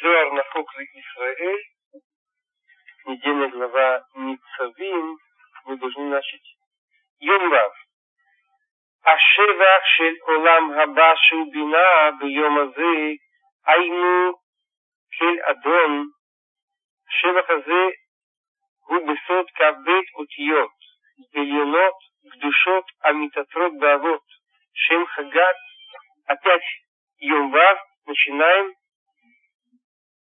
Зоар на Хокли Исраэль, недельная глава Ницавим, мы должны начать Йомрав. השבח של עולם הבא שהוא בינה ביום הזה, היינו כל אדון, השבח הזה הוא בסוד כ"ב אותיות, עליונות, קדושות, המתעטרות באבות, שם חגת, опять Йом Вав, начинаем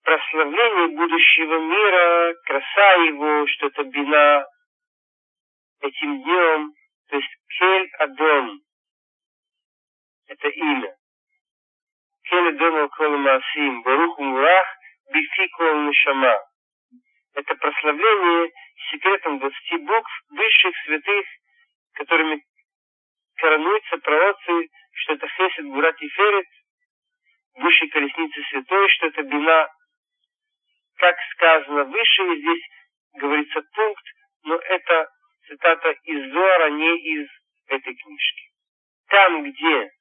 прославление будущего мира, краса его, что это бина этим днем, то есть Кель Адон, это имя. Кель Адон Алкол Маасим, Барух Мурах, Бифи Кол Нишама. Это прославление секретом 20 букв высших святых, которыми коронуются пророцы, что это Хесед Гурат Ферет, высшей колесницы святой, что это бина как сказано выше, и здесь говорится пункт, но это цитата из Зора, не из этой книжки. Там, где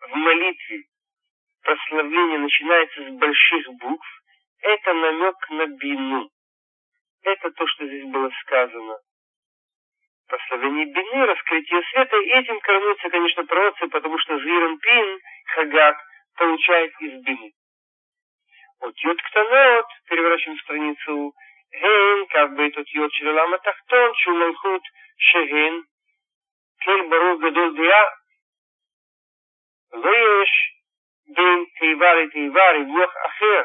в молитве прославление начинается с больших букв, это намек на бину. Это то, что здесь было сказано. Прославление бины, раскрытие света, и этим коронуются, конечно, пророцы, потому что Зиран Пин, Хагат, получает из бины. אותיות קטנות, переворачиваем страницу, הן как бы את אותיות של עולם התחתון, שהוא מלכות שהן כל ברור גדול דעה. לא יש בין תיבה לתיבה ריווח אחר.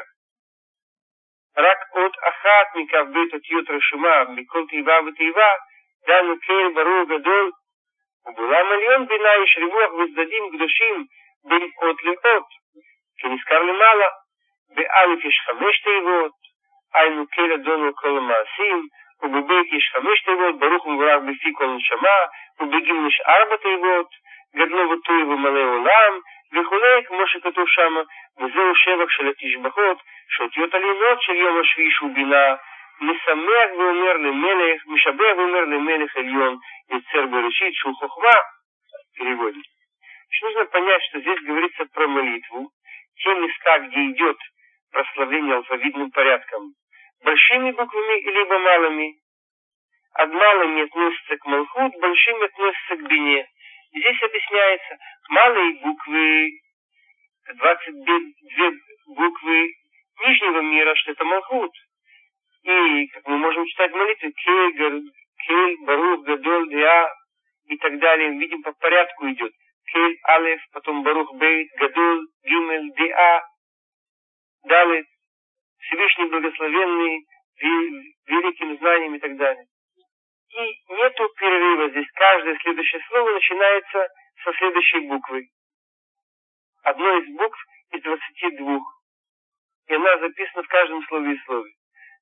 רק עוד אחת מכ"ב אותיות רשומה מכל תיבה ותיבה, דנו כל ברור גדול, ובעולם עליון בינה יש ריווח וצדדים קדושים בין אות לאות, כנזכר למעלה. באלף יש חמש תיבות, היינו כן אדונו כל המעשים, ובבית יש חמש תיבות, ברוך ומבורך בפי כל נשמה, ובגיל יש ארבע תיבות, גדלו וטוי ומלא עולם, וכולי, כמו שכתוב שם, וזהו שבח של התשבחות, שאותיות עליונות של יום השביעי שהוא בינה, משמח ואומר למלך, משבח ואומר למלך עליון, יוצר בראשית, שהוא חוכמה, переводит. Что нужно понять, что здесь говорится про молитву, те места, где идет прославление алфавитным порядком, большими буквами либо малыми. От малыми относятся к Малхут, большими относятся к Бине. Здесь объясняется, малые буквы, 22 буквы нижнего мира, что это Малхут. И, как мы можем читать в молитве, Кель, Кель, Барух, Гадоль, Диа и так далее, видим, по порядку идет. Кель, Алеф, потом Барух, Бейт, Гадоль, Гимель, Диа, Далее, Всевышний благословенный, великим знанием и так далее. И нету перерыва здесь. Каждое следующее слово начинается со следующей буквы. Одно из букв из двадцати двух. И она записана в каждом слове и слове.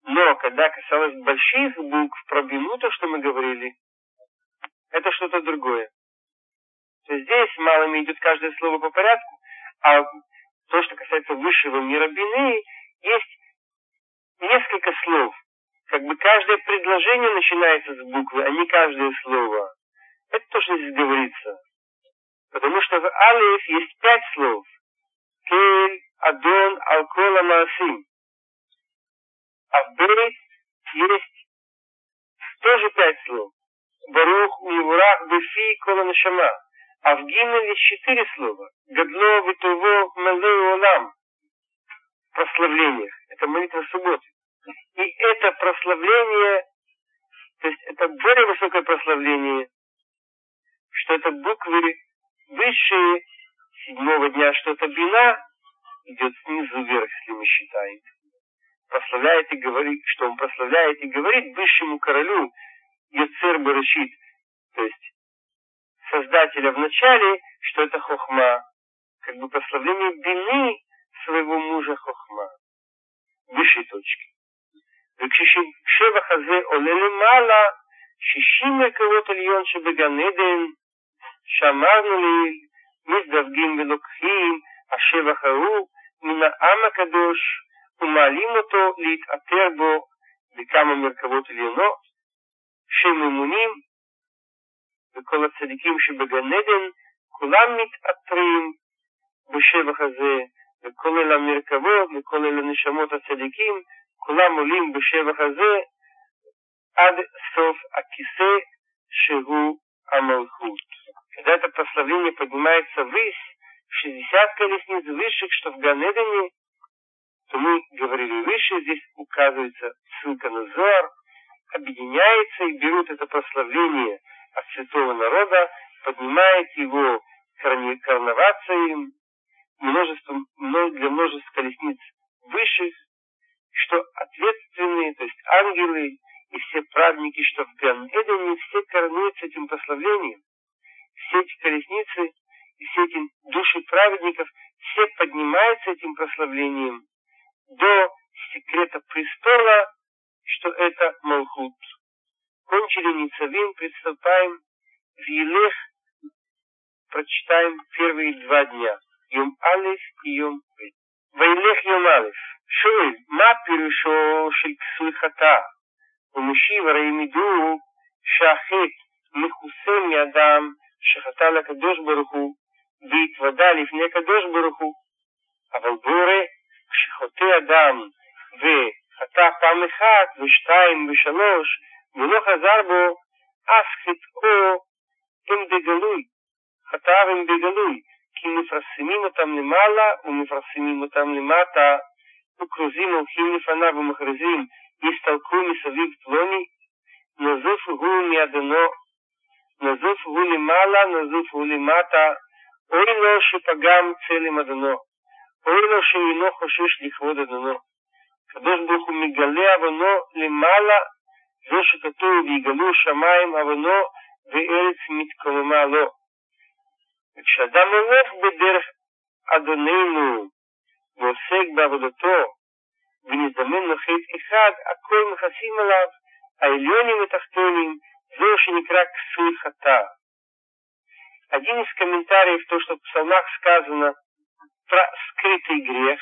Но когда касалось больших букв про то, что мы говорили, это что-то другое. То есть здесь малыми идет каждое слово по порядку, а то, что касается высшего мира бины, есть несколько слов. Как бы каждое предложение начинается с буквы, а не каждое слово. Это то, что здесь говорится. Потому что в Алиф есть пять слов. Кель, Адон, Алкола, Маасим. А в Бейт есть тоже пять слов. Барух, Мивурах, Бефи, Кола, Нашама. А в Гимель есть четыре слова. Гадло, Витуво, Малей, Олам. Прославлениях. Это молитва субботы. И это прославление, то есть это более высокое прославление, что это буквы высшие седьмого дня, что это бина, идет снизу вверх, если мы считаем. Прославляет и говорит, что он прославляет и говорит высшему королю Йоцер Барышит, то есть Создателя в начале, что это хохма, как бы прославление бины סביבו מוז'ה חוכמה ושיטוצ'קי. וכששבח הזה עולה למעלה, שישים מקורות עליון שבגן עדן, שאמרנו לעיל, מזדווגים ולוקחים השבח ההוא מן העם הקדוש ומעלים אותו להתעטר בו בכמה מרכבות עליונות שממונים וכל הצדיקים שבגן עדן כולם מתעטרים בשבח הזה וכולל המרכבות, וכולל הנשמות הצדיקים, כולם עולים בשבח הזה עד סוף הכיסא שהוא המלכות. Когда это прославление поднимается ввысь, в 60 колесниц высших, что в Ганедане, то мы говорили выше, здесь указывается ссылка на Зор, объединяется и берут это прославление от святого народа, поднимает его короноваться им множество, для множества колесниц высших, что ответственные, то есть ангелы и все праведники, что в Ган-Эдене, все коронуются этим прославлением. Все эти колесницы и все эти души праведников, все поднимаются этим прославлением до секрета престола, что это Малхут. Кончили Ницавим, приступаем в Елех, прочитаем первые два дня. יום א' כיום ב'. וילך יום א', שואל, מה פירושו של כסוי חטא? הוא משיב, הרי הם ידעו שהחטא מכוסה מאדם שחטא לקדוש ברוך הוא והתוודה לפני הקדוש ברוך הוא. אבל בורא, כשחוטא אדם וחטא פעם אחת ושתיים ושלוש ולא חזר בו, אף חטאו הם בגלוי, חטאיו הם בגלוי. כי מפרסמים אותם למעלה ומפרסמים אותם למטה, וכרוזים הולכים לפניו ומכריזים, הסתלקו מסביב פלוני, נזוף הוא מאדונו, נזוף הוא למעלה, נזוף הוא למטה, אוי לו שפגם צלם אדונו, אוי לו שאינו חושש לכבוד אדונו. הקדוש ברוך הוא מגלה עוונו למעלה, זה שכתוב ויגלו שמיים עוונו וארץ מתקוממה לו. וכשאדם הולך בדרך אדוננו ועוסק בעבודתו ונזדמן לו חטא אחד, הכל מכסים עליו, העליונים ותחתונים, זהו שנקרא ксуй хата. Один из комментариев, то, что в псалмах сказано про скрытый грех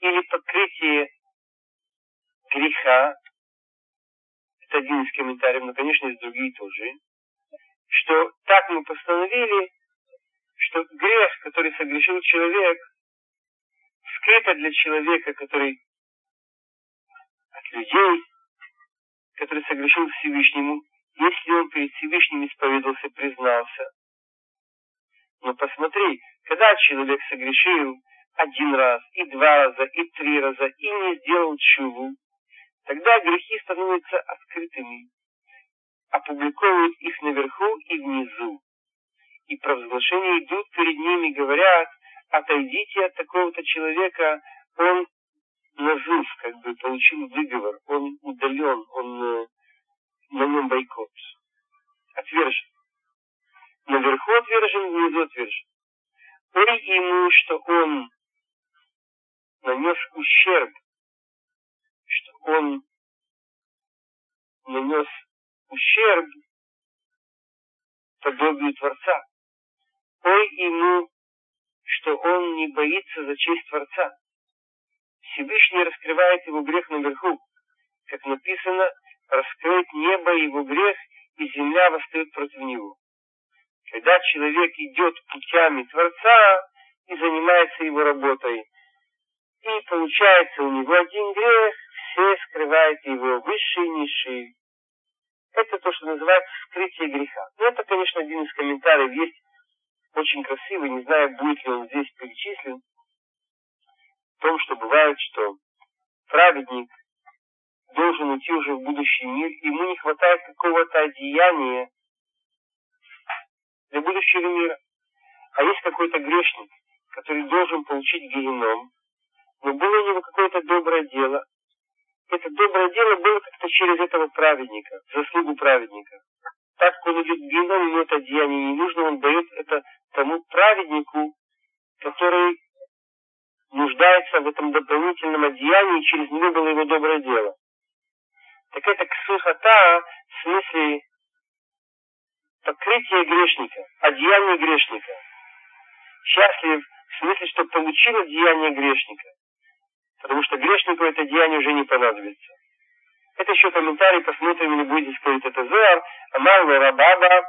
или покрытие греха, это один из комментариев, но, конечно, есть другие тоже, что так мы постановили, что грех, который согрешил человек, скрыто для человека, который от людей, который согрешил Всевышнему, если он перед Всевышним исповедовался, признался. Но посмотри, когда человек согрешил один раз, и два раза, и три раза, и не сделал чуву, тогда грехи становятся открытыми опубликовывают их наверху и внизу. И провозглашения идут перед ними, говорят, отойдите от такого-то человека, он назыв, как бы получил выговор, он удален, он э, на нем бойкот. Отвержен. Наверху отвержен, внизу отвержен. Ой ему, что он нанес ущерб, что он нанес ущерб подобию Творца. Ой ему, что он не боится за честь Творца. Всевышний раскрывает его грех наверху. Как написано, раскроет небо его грех, и земля восстает против него. Когда человек идет путями Творца и занимается его работой, и получается у него один грех, все скрывают его высшие и низшие. Это то, что называется скрытие греха. Ну, это, конечно, один из комментариев есть очень красивый, не знаю, будет ли он здесь перечислен, в том, что бывает, что праведник должен уйти уже в будущий мир, ему не хватает какого-то одеяния для будущего мира. А есть какой-то грешник, который должен получить геном, но было у него какое-то доброе дело, это доброе дело было как-то через этого праведника, заслугу праведника. Так геном, ему это деяние не нужно, он дает это тому праведнику, который нуждается в этом дополнительном одеянии, и через него было его доброе дело. Так это ксухата в смысле покрытие грешника, одеяние грешника. Счастлив в смысле, что получил одеяние грешника потому что грешнику это деяние уже не понадобится. Это еще комментарий, посмотрим, не будете спорить это Зоар, Амар Рабаба,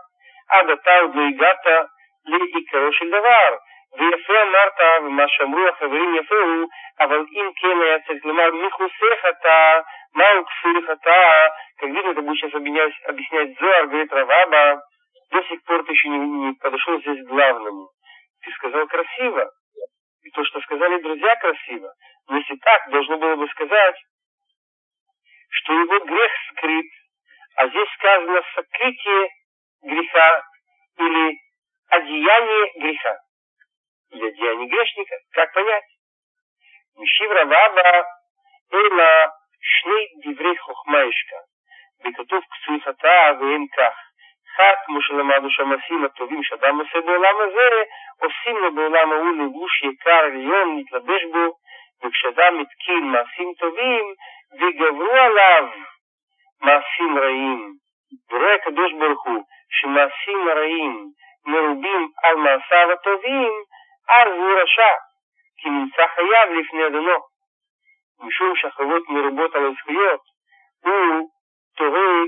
Ада Тау Дуигата, Ли и Давар. ויפה אמרת, ומה שאמרו החברים יפה הוא, אבל אם כן היה צריך לומר מכוסה חטא, מהו כפוי חטא, как видно, это будет сейчас объяснять, объяснять Зоар, говорит Раваба, до сих пор ты еще не, не подошел здесь к главному. Ты сказал красиво, и то, что сказали друзья, красиво. Но если так, должно было бы сказать, что его грех скрыт, а здесь сказано сокрытие греха или одеяние греха. Или одеяние грешника. Как понять? Мишив Рабаба Эйла Шней Диврей Хохмаишка. Бекатув Ксуифата Венках. אחד, כמו שלמדנו שהמעשים הטובים שאדם עושה בעולם הזה, עושים לו בעולם ההוא לבוש יקר עליון להתלבש בו, וכשאדם התקין מעשים טובים, וגברו עליו מעשים רעים. ורואה הקדוש ברוך הוא שמעשים הרעים מרובים על מעשיו הטובים, אז הוא רשע, כי נמצא חייב לפני אדונו. משום שהחובות מרובות על הזכויות, הוא תוהה,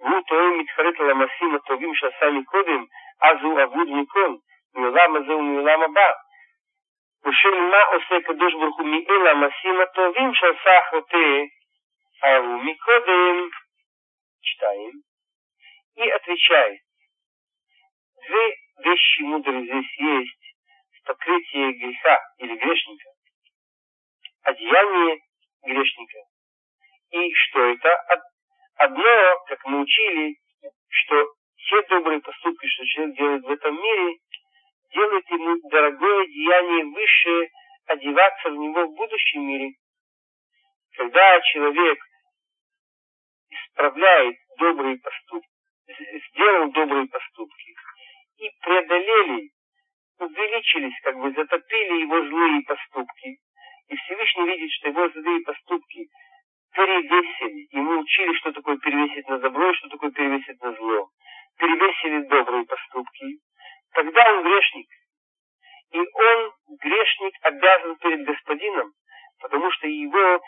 והוא תוהה מתחרט על המעשים הטובים שעשה מקודם, אז הוא אבוד מכל, מעולם הזה ומעולם הבא. ושל מה עושה הקדוש ברוך הוא מאל המעשים הטובים שעשה החוטא, ההוא מקודם. שתיים. И отвечает, две вещи мудрые здесь есть в покрытии греха или грешника, одеяние грешника. И что это? Одно, как мы учили, что все добрые поступки, что человек делает в этом мире, делает ему дорогое деяние высшее одеваться в него в будущем мире. Когда человек исправляет добрые поступки, сделал добрые поступки и преодолели, увеличились, как бы затопили его злые поступки, и Всевышний видит, что его злые поступки перевесили, ему учили, что такое перевесить на добро и что такое перевесить на зло, перевесили добрые поступки, тогда он грешник. И он, грешник, обязан перед господином, потому что его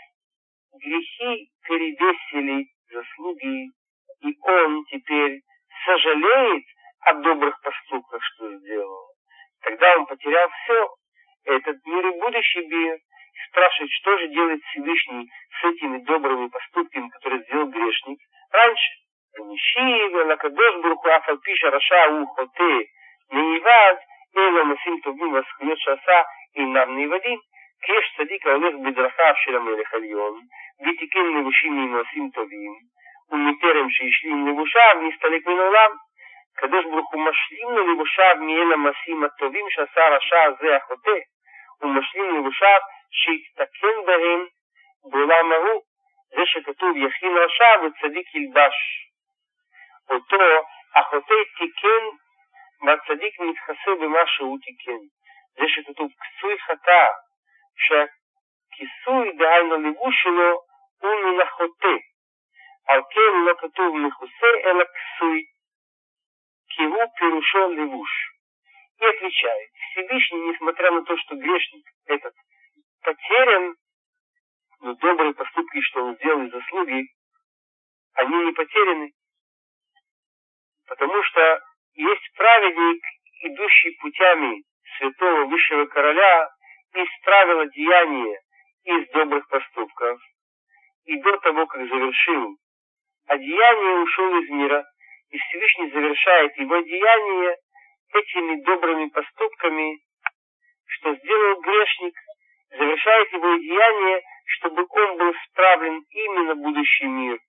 грехи перевесили заслуги, и он теперь сожалеет о добрых поступках, что сделал. Тогда он потерял все, этот мир и будущий мир, спрашивает, что же делает Всевышний с этими добрыми поступками, которые сделал грешник раньше. ונשיב אל הקדוש ברוך הוא אף על פי שהרשע הוא חוטא נאבד, אלו מעשים טובים והזכויות שעשה אינם נאבדים. כי יש צדיק ההולך בדרכיו של המלך העליון, ותיקן לבושים ממעשים טובים, ומטרם שהשלים לבושיו נסתלק מן העולם. הקדוש ברוך הוא משלים ללבושיו מאל המעשים הטובים שעשה הרשע הזה החוטא, ומשלים לבושיו שהתתקן בהם בעולם ההוא, זה שכתוב יכין רשע וצדיק ילבש. אותו החוטא תיקן והצדיק מתחסר במה שהוא תיקן. זה שכתוב כסוי חטא, שהכיסוי, דהיינו לבוש שלו, הוא מן החוטא. על כן לא כתוב מכוסה, אלא כסוי, כי הוא פירושו לבוש. И отвечает, Всевышний, несмотря на то, что грешник этот потерян, но добрые поступки, что он сделал из заслуги, они не потеряны. Потому что есть праведник, идущий путями святого высшего короля, исправил одеяние из добрых поступков, и до того, как завершил одеяние, ушел из мира, и Всевышний завершает его деяние этими добрыми поступками, что сделал грешник, завершает его деяние, чтобы он был справлен именно будущий мир.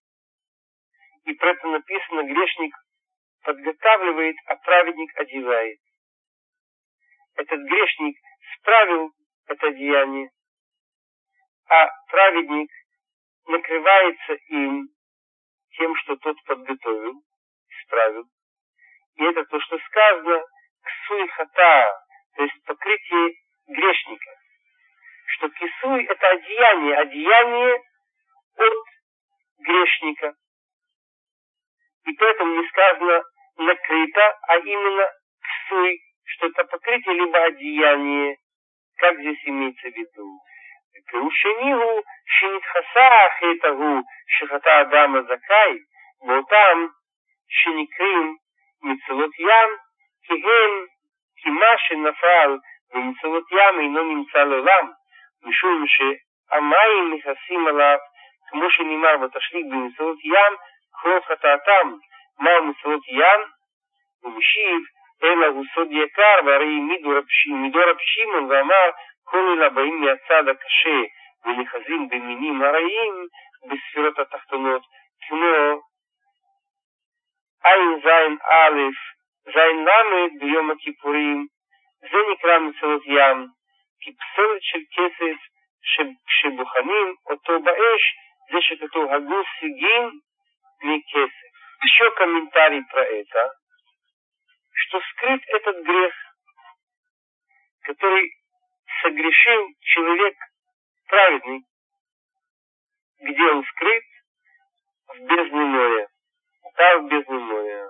И про это написано, грешник подготавливает, а праведник одевает. Этот грешник справил это деяние, а праведник накрывается им тем, что тот подготовил, исправил. И это то, что сказано ксуй хата, то есть покрытие грешника. Что кисуй – это одеяние, одеяние от грешника. И поэтому не сказано накрыто, а именно ксуй, что это покрытие либо одеяние. Как здесь имеется в виду? Пеушенигу шинитхаса ахетагу шихата адама закай, вот там шиникрим мицелот ям, הם, כי מה שנפל ומצוות ים אינו נמצא לעולם, משום שהמים מכסים עליו, כמו שנאמר ותשליט במצוות ים, כל חטאתם. מהו מצוות ים? הוא משיב, אלא הוא סוד יקר, והרי מדור רב שמעון ואמר, כל אלה באים מהצד הקשה ונחזים במינים הרעים בספירות התחתונות, כמו ע"ז א', ז' ל' ביום הכיפורים, זה נקרא מצוות ים, כי פסולת של כסף שבוחנים אותו באש, זה שכתוב הגוף сигин מכסף. Еще комментарий про это, что скрыт этот грех, который согрешил человек праведный, где он скрыт? В бездне моря. Да, в бездне моря.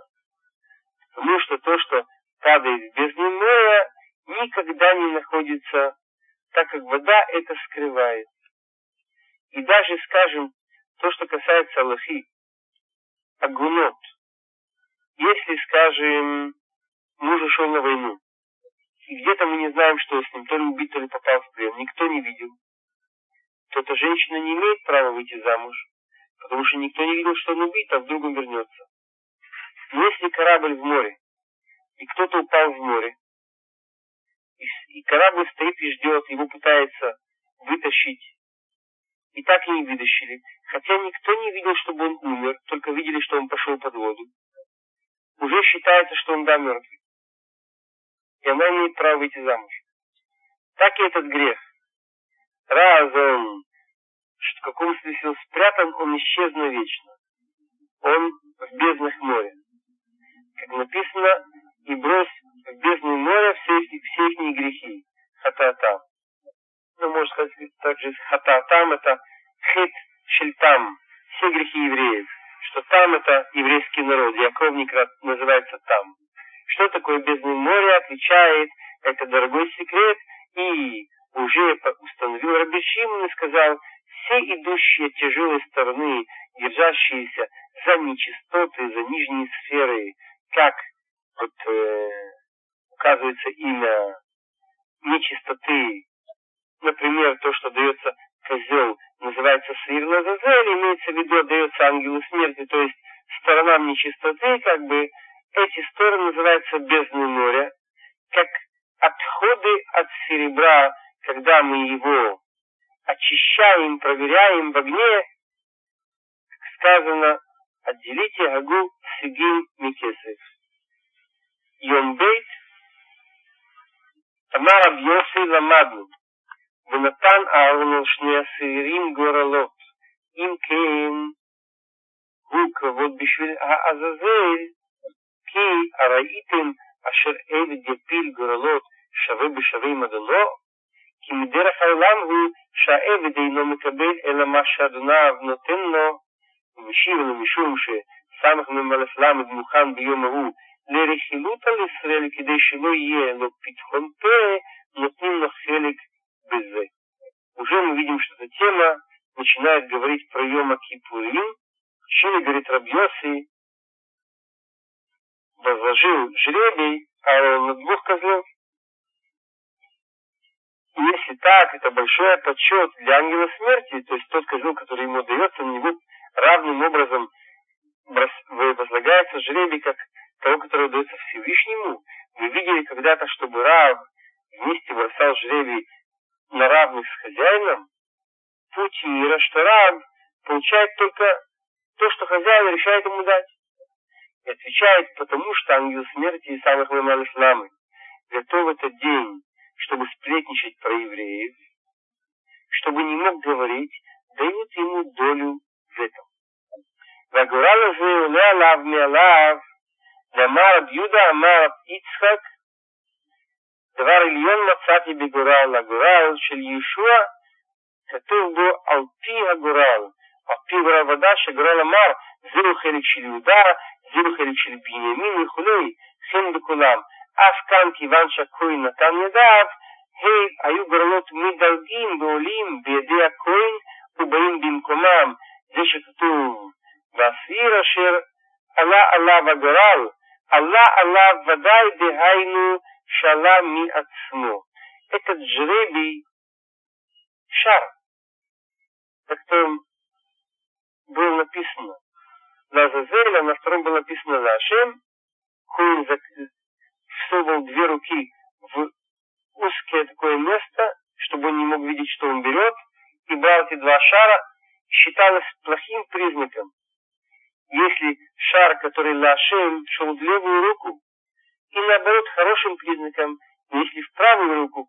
Потому что то, что падает в бездне моря, никогда не находится, так как вода это скрывает. И даже, скажем, то, что касается Аллахи, агунот. Если, скажем, муж ушел на войну, и где-то мы не знаем, что с ним, то ли убит, то ли попал в плен, никто не видел, то эта женщина не имеет права выйти замуж, потому что никто не видел, что он убит, а вдруг он вернется. Если корабль в море, и кто-то упал в море, и, и корабль стоит и ждет, его пытается вытащить, и так и не вытащили, хотя никто не видел, чтобы он умер, только видели, что он пошел под воду, уже считается, что он да мертвый. И она имеет право выйти замуж. Так и этот грех. Раз он в каком смысле он спрятан, он исчез навечно. Он в безднах моря. Как написано, и брось в бездну моря все все их грехи. Хататам. Ну, можно сказать также хататам это хит шельтам. Все грехи евреев. Что там это еврейский народ. Яковник называется там. Что такое бездны моря, отвечает, это дорогой секрет, и уже установил Рабишим и сказал, все идущие тяжелой стороны, держащиеся за нечистоты, за нижние сферы, как вот э, указывается имя нечистоты, например, то, что дается козел, называется Лазазель, имеется в виду, дается ангелу смерти, то есть сторонам нечистоты, как бы эти стороны называются бездны моря, как отходы от серебра, когда мы его очищаем, проверяем в огне, сказано, אצילות יהגו פסיגים מכסף. יום בית, אמר רב יוסי למדנו, ונתן אהרון שני השעירים גורלות, אם כן הוא כבוד בשביל העזאזל, כי הראיתם אשר עבד יפיל גורלות שווה בשווה עם אדונו, כי מדרך העולם הוא שהעבד אינו מקבל אלא מה שאדוניו נותן לו, ומשיב לו משום שסמ"א מוכן ביום ההוא לרכילות על ישראל כדי שלא יהיה לו פתחון פה, נותנים לו חלק בזה. Уже мы видим, что эта тема начинает говорить про Йома Кипурим. Чили, говорит Рабьоси, возложил жребий, а он на двух козлов. И если так, это большой почет для ангела смерти, то есть тот козел, который ему дается, на него равным образом возлагается жребий, как того, который дается Всевышнему. Вы видели когда-то, чтобы Рав вместе бросал жребий на равных с хозяином? Путь мира, что Рав получает только то, что хозяин решает ему дать. И отвечает, потому что ангел смерти и самых Исламы готов этот день чтобы сплетничать про евреев, чтобы не мог говорить, дают ему долю וטו. והגורל הזה עולה עליו מעליו, ואמר רב יהודה אמר יצחק, דבר עליון מצאתי בגורל, הגורל של ישוע, כתוב בו על פי הגורל, על פי גורל עבודה, שהגורל אמר, זהו חלק של יהודה, זהו חלק של בנימין וכולי, כן, חן בכולם. אף כאן כיוון שהכהן נתן ידיו, היו גורלות מדלגים ועולים בידי הכהן ובאים במקומם, זה שכתוב, והסעיר אשר עלה עליו הגורל, עלה עליו ודאי דהיינו שעלה מעצמו. этот жребий шар, на котором было написано Лазазель, а на втором было написано Лашем. Хуин всовывал две руки в узкое такое место, чтобы он не мог видеть, что он берет, и брал эти два шара, считалось плохим признаком. Если шар, который Лашем, шел в левую руку, и наоборот хорошим признаком, если в правую руку,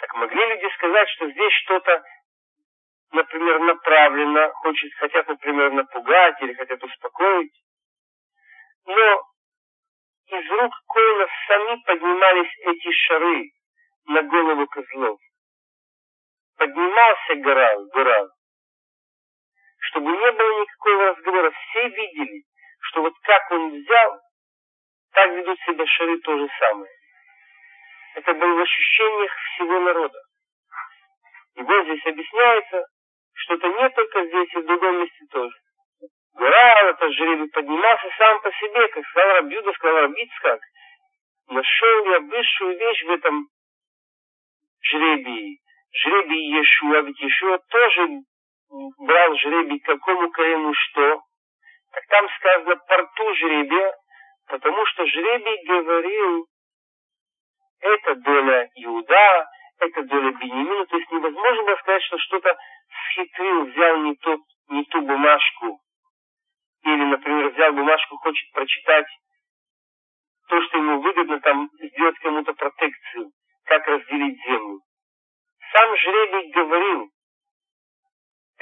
так могли люди сказать, что здесь что-то например, направленно, хочет, хотят, например, напугать или хотят успокоить. Но из рук Коина сами поднимались эти шары на голову козлов. Поднимался горал, горал. Чтобы не было никакого разговора, все видели, что вот как он взял, так ведут себя шары то же самое. Это было в ощущениях всего народа. И вот здесь объясняется, что-то не только здесь, и в другом месте тоже. Гора, этот жребий поднимался сам по себе, как сказал Рабьюда, сказал Рабицкак. Нашел я высшую вещь в этом жребии. Жребий Иешуа, ведь Иешуа тоже брал жребий какому коину что. Так там сказано порту жребия, потому что жребий говорил, это доля Иуда, это доля Бенемина, то есть невозможно было сказать, что что-то схитрил, взял не, тот, не ту бумажку, или, например, взял бумажку, хочет прочитать то, что ему выгодно, там, сделать кому-то протекцию, как разделить землю. Сам жребий говорил,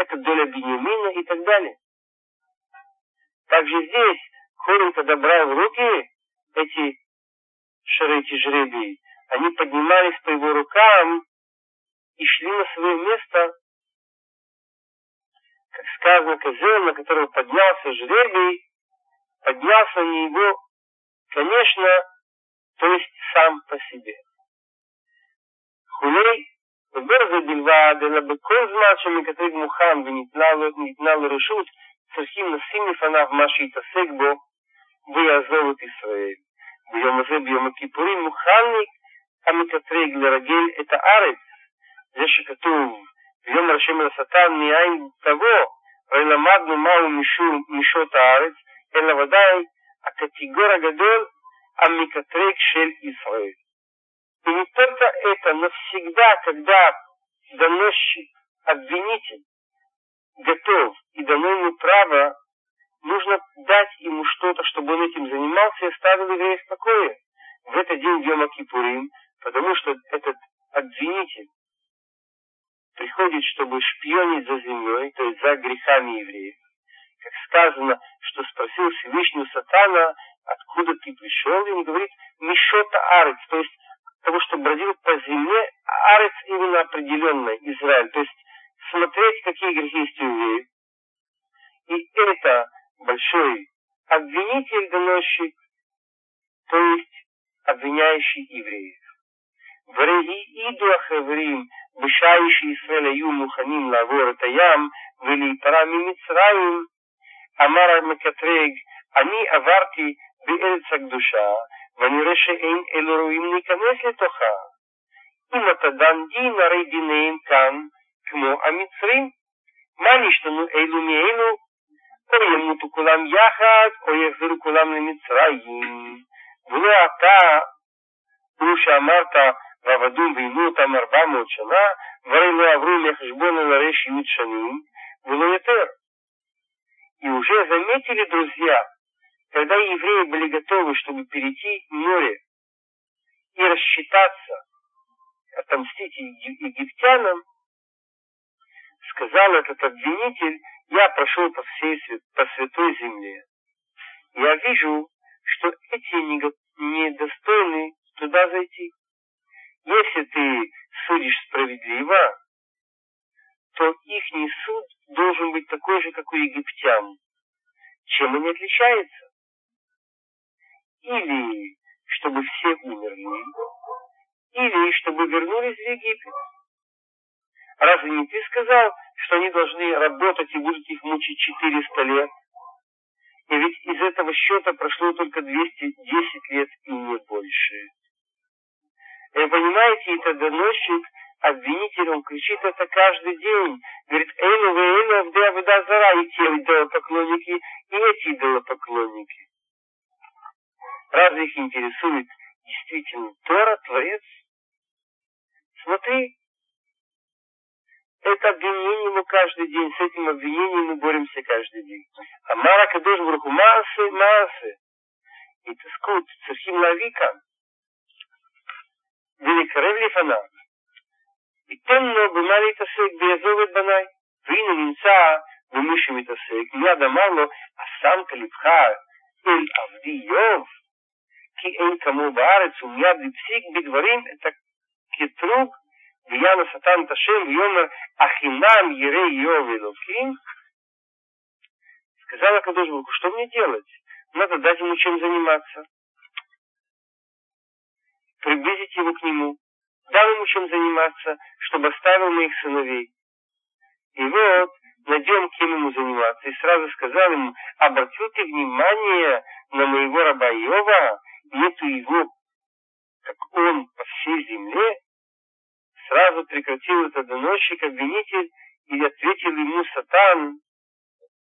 это доля Бениамина и так далее. Также здесь Корин подобрал в руки эти шары, эти жребии. Они поднимались по его рукам и шли на свое место, как сказано, козел, на которого поднялся жребий, поднялся на его, конечно, то есть сам по себе. Хулей לא זה בלבד, אלא בכל זמן שמקטרג מוכן וניתנה לו רשות, צריכים לשים לפניו מה שיתעסק בו ויעזוב את ישראל. ביום הזה, ביום הכיפורים, מוכן המקטרג לרגל את הארץ. זה שכתוב, ביום השם אל השטן מאין תבוא, הרי למדנו מהו משעות הארץ, אלא ודאי הקטגור הגדול המקטרג של ישראל. И не только это, но всегда, когда доносчик, обвинитель, готов и дано ему право, нужно дать ему что-то, чтобы он этим занимался и оставил евреев в покое. В этот день Йома Кипурим, потому что этот обвинитель, приходит, чтобы шпионить за землей, то есть за грехами евреев. Как сказано, что спросил Всевышнего Сатана, откуда ты пришел, и он говорит, Мишота Арец, то есть того, что бродил по земле, арец именно определенный, Израиль. То есть смотреть, какие грехи есть у евреев. И это большой обвинитель, доносчик, то есть обвиняющий евреев. Враги идуах евреим, бышающий Исраэля ю муханим лавор это АЯМ вели парами Мицраим, амара макатрег, они аварти биэльцак душа, רואה שאין אלו ראויים להיכנס לתוכה. אם אתה דן דין, הרי דיניהם כאן כמו המצרים. מה נשתנו אלו מאלו? או ימותו כולם יחד, או יחזרו כולם למצרים. ולא אתה, הוא שאמרת, ועבדו ועינו אותם ארבע מאות שנה, והרי לא עברו לחשבון אלא речь י' שנים, ולא יותר. И уже заметили, друзья, когда евреи были готовы, чтобы перейти море и рассчитаться, отомстить египтянам, сказал этот обвинитель, я прошел по всей по святой земле. Я вижу, что эти недостойны туда зайти. Если ты судишь справедливо, то ихний суд должен быть такой же, как у египтян. Чем они отличаются? Или чтобы все умерли, или чтобы вернулись в Египет. Разве не ты сказал, что они должны работать и будут их мучить 400 лет? И ведь из этого счета прошло только 210 лет и не больше. Вы понимаете, это доносчик, обвинитель, он кричит это каждый день. Говорит, Эйну, вы Эйну, где Абуда Зара, и те идолопоклонники, и эти идолопоклонники. Разве их интересует действительно Тора, Творец? Смотри, это обвинение ему каждый день, с этим обвинением мы боремся каждый день. А Марак и должен руку массы, массы. И тискут, цирхим лавика. Великарев лифана. И темно бы мали тасек, беязовет банай. Вина нинца, вымышем и тасек. а сам асам калипха, авди Йов. כי אין כמוהו בארץ, ומיד הפסיק בדברים את הקטרוג ויען השטן את השם, ויאמר, ахинам ерей Йов Элоким, сказал Акадош Богу, что мне делать? Надо дать ему чем заниматься. Приблизить его к нему. Дал ему чем заниматься, чтобы оставил моих сыновей. И вот, найдем, кем ему заниматься. И сразу сказал ему, обратил ты внимание на моего раба Иова, нету его, как он по всей земле, сразу прекратил этот доносчик, обвинитель, и ответил ему Сатан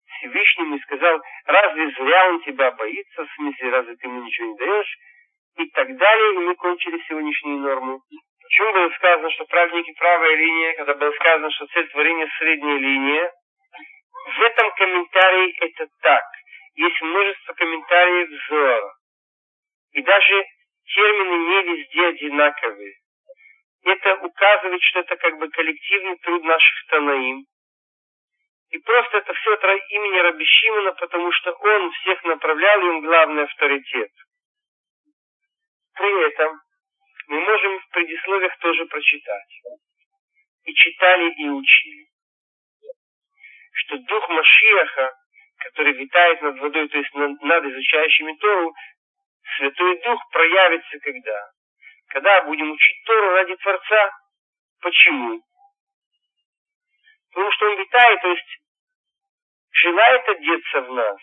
Всевышнему и сказал, разве зря он тебя боится, в смысле, разве ты ему ничего не даешь, и так далее, и мы кончили сегодняшнюю норму. Почему было сказано, что праздники правая линия, когда было сказано, что цель творения средняя линия? В этом комментарии это так. Есть множество комментариев Зора. И даже термины не везде одинаковые это указывает, что это как бы коллективный труд наших Танаим. И просто это все от имени Раби Шимона, потому что он всех направлял, и он главный авторитет. При этом мы можем в предисловиях тоже прочитать. И читали, и учили. Что дух Машиаха, который витает над водой, то есть над, над изучающими Тору, Святой Дух проявится когда? когда будем учить Тору ради Творца. Почему? Потому что он витает, то есть желает одеться в нас.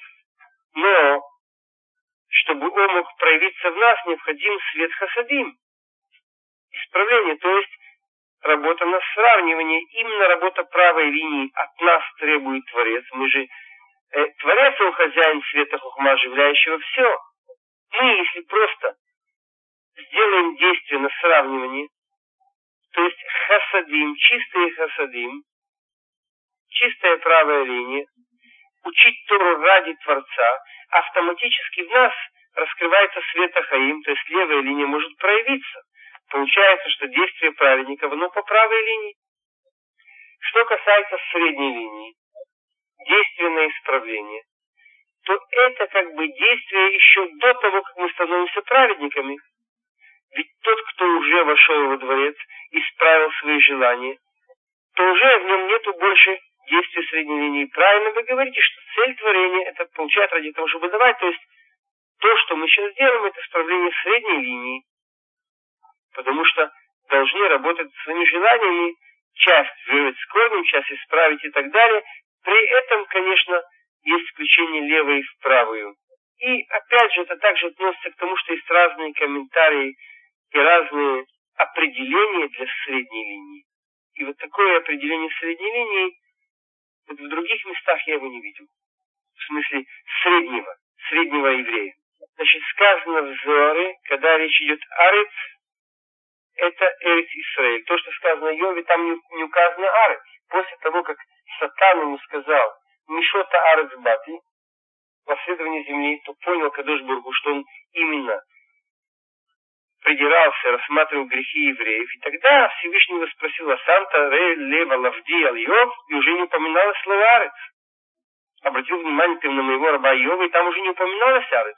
Но, чтобы он мог проявиться в нас, необходим свет хасадим. Исправление, то есть работа на сравнивание, именно работа правой линии от нас требует Творец. Мы же э, Творец, он хозяин света хухма, оживляющего все. Мы, если просто сделаем действие на сравнивание, то есть хасадим, чистые хасадим, чистая правая линия, учить Тору ради Творца, автоматически в нас раскрывается света Хаим, то есть левая линия может проявиться. Получается, что действие праведников, оно по правой линии. Что касается средней линии, действие на исправление, то это как бы действие еще до того, как мы становимся праведниками. Ведь тот, кто уже вошел во дворец, исправил свои желания, то уже в нем нету больше действия средней линии. Правильно вы говорите, что цель творения это получать ради того, чтобы давать. То есть то, что мы сейчас делаем, это исправление средней линии. Потому что должны работать своими желаниями, часть вырвать с корнем, часть исправить и так далее. При этом, конечно, есть включение левой в правую. И опять же, это также относится к тому, что есть разные комментарии и разные определения для средней линии. И вот такое определение средней линии, вот в других местах я его не видел. В смысле среднего, среднего еврея. Значит, сказано в Зоре, когда речь идет Арец, это Эрец Исраиль. То, что сказано Йове, там не, не указано Арец. После того, как Сатан ему сказал, Мишота Арец Бати, последование земли, то понял Кадош Бургу, что он именно придирался, рассматривал грехи евреев. И тогда Всевышний его спросил, а Санта Ре Лева Лавди Альев, и уже не упоминалось слово Арец. Обратил внимание ты на моего раба Иова, и там уже не упоминалось Арец.